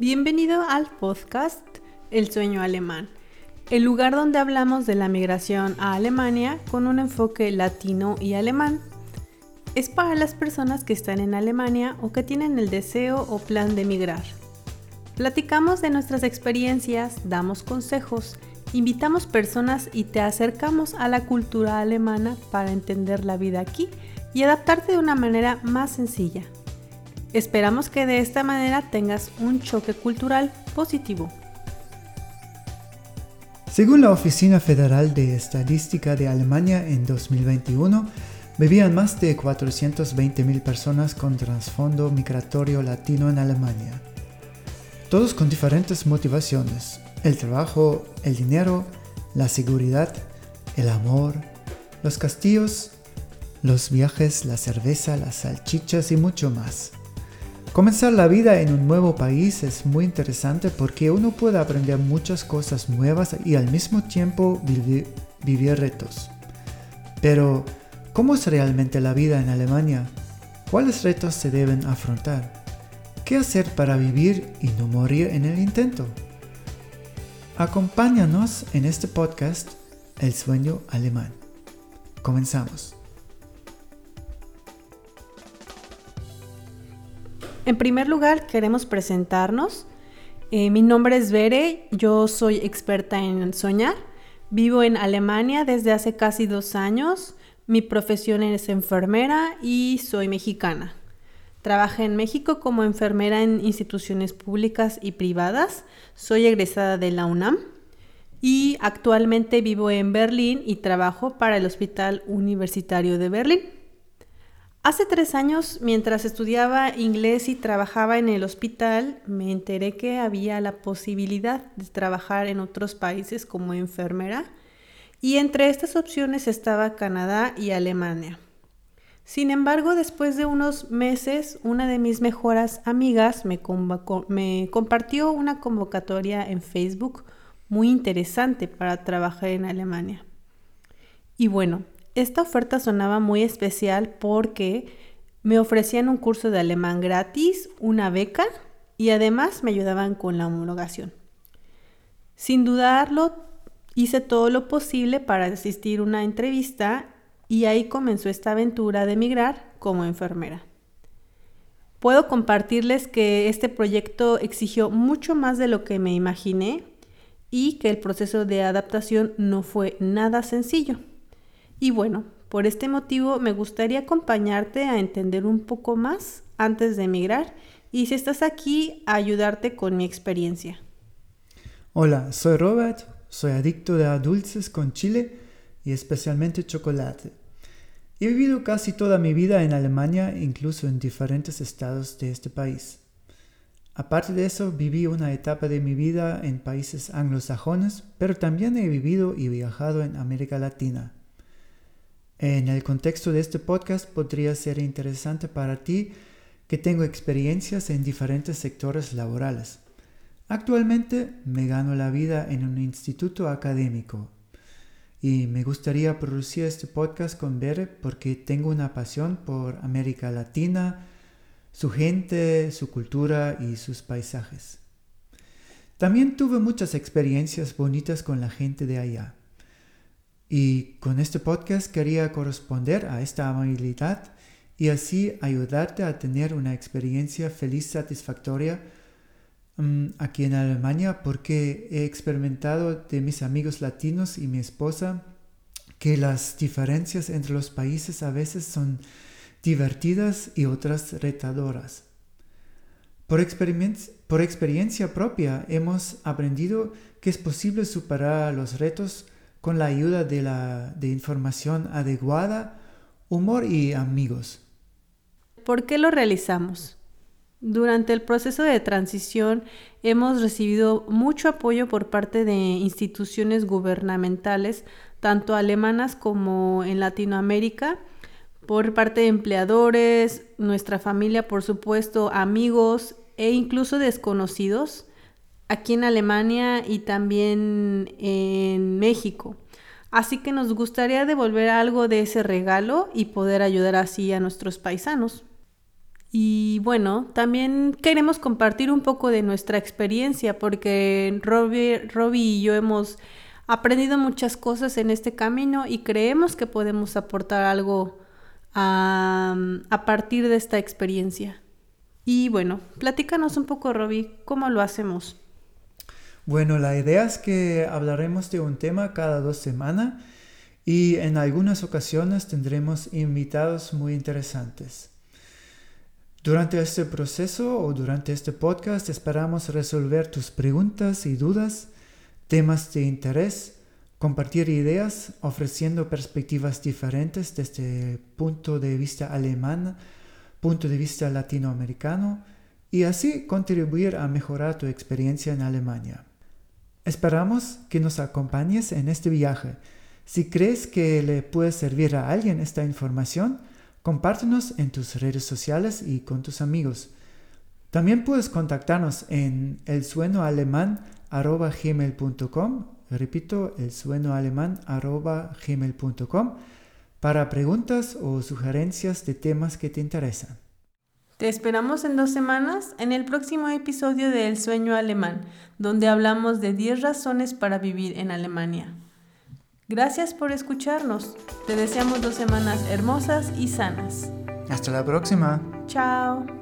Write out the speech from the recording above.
Bienvenido al podcast El sueño alemán, el lugar donde hablamos de la migración a Alemania con un enfoque latino y alemán. Es para las personas que están en Alemania o que tienen el deseo o plan de migrar. Platicamos de nuestras experiencias, damos consejos, invitamos personas y te acercamos a la cultura alemana para entender la vida aquí y adaptarte de una manera más sencilla. Esperamos que de esta manera tengas un choque cultural positivo. Según la Oficina Federal de Estadística de Alemania en 2021, vivían más de 420.000 personas con trasfondo migratorio latino en Alemania. Todos con diferentes motivaciones, el trabajo, el dinero, la seguridad, el amor, los castillos, los viajes, la cerveza, las salchichas y mucho más. Comenzar la vida en un nuevo país es muy interesante porque uno puede aprender muchas cosas nuevas y al mismo tiempo vivir, retos. Pero, ¿cómo es realmente la vida en Alemania? ¿Cuáles retos se deben afrontar? ¿Qué hacer para vivir y no morir en el intento? Acompáñanos en este podcast El sueño alemán. Comenzamos. En primer lugar, queremos presentarnos. Eh, mi nombre es Bere, yo soy experta en soñar. Vivo en Alemania desde hace casi dos años. Mi profesión es enfermera y soy mexicana. Trabajé en México como enfermera en instituciones públicas y privadas. Soy egresada de la UNAM y actualmente vivo en Berlín y trabajo para el Hospital Universitario de Berlín. Hace tres años, mientras estudiaba inglés y trabajaba en el hospital, me enteré que había la posibilidad de trabajar en otros países como enfermera y entre estas opciones estaba Canadá y Alemania. Sin embargo, después de unos meses, una de mis mejores amigas me, me compartió una convocatoria en Facebook muy interesante para trabajar en Alemania. Y bueno, esta oferta sonaba muy especial porque me ofrecían un curso de alemán gratis, una beca y además me ayudaban con la homologación. Sin dudarlo, hice todo lo posible para asistir a una entrevista y ahí comenzó esta aventura de emigrar como enfermera. Puedo compartirles que este proyecto exigió mucho más de lo que me imaginé y que el proceso de adaptación no fue nada sencillo. Y bueno, por este motivo me gustaría acompañarte a entender un poco más antes de emigrar y si estás aquí, a ayudarte con mi experiencia. Hola, soy Robert, soy adicto a dulces con chile y especialmente chocolate. He vivido casi toda mi vida en Alemania, incluso en diferentes estados de este país. Aparte de eso, viví una etapa de mi vida en países anglosajones, pero también he vivido y viajado en América Latina. En el contexto de este podcast podría ser interesante para ti que tengo experiencias en diferentes sectores laborales. Actualmente me gano la vida en un instituto académico y me gustaría producir este podcast con Bere porque tengo una pasión por América Latina, su gente, su cultura y sus paisajes. También tuve muchas experiencias bonitas con la gente de allá. Y con este podcast quería corresponder a esta amabilidad y así ayudarte a tener una experiencia feliz, satisfactoria mm, aquí en Alemania porque he experimentado de mis amigos latinos y mi esposa que las diferencias entre los países a veces son divertidas y otras retadoras. Por, por experiencia propia hemos aprendido que es posible superar los retos con la ayuda de, la, de información adecuada, humor y amigos. ¿Por qué lo realizamos? Durante el proceso de transición hemos recibido mucho apoyo por parte de instituciones gubernamentales, tanto alemanas como en Latinoamérica, por parte de empleadores, nuestra familia, por supuesto, amigos e incluso desconocidos aquí en Alemania y también en México. Así que nos gustaría devolver algo de ese regalo y poder ayudar así a nuestros paisanos. Y bueno, también queremos compartir un poco de nuestra experiencia porque Robbie, y yo hemos aprendido muchas cosas en este camino y creemos que podemos aportar algo a, a partir de esta experiencia. Y bueno, platícanos un poco, Robbie, ¿cómo lo hacemos? Bueno, la idea es que hablaremos de un tema cada dos semanas y en algunas ocasiones tendremos invitados muy interesantes. Durante este proceso o durante este podcast esperamos resolver tus preguntas y dudas, temas de interés, compartir ideas ofreciendo perspectivas diferentes desde el punto de vista alemán, punto de vista latinoamericano y así contribuir a mejorar tu experiencia en Alemania. Esperamos que nos acompañes en este viaje. Si crees que le puede servir a alguien esta información, Compártenos en tus redes sociales y con tus amigos. También puedes contactarnos en el sueno alemán gmail.com, repito, el sueno alemán gmail.com, para preguntas o sugerencias de temas que te interesan. Te esperamos en dos semanas en el próximo episodio de El Sueño Alemán, donde hablamos de 10 razones para vivir en Alemania. Gracias por escucharnos. Te deseamos dos semanas hermosas y sanas. Hasta la próxima. Chao.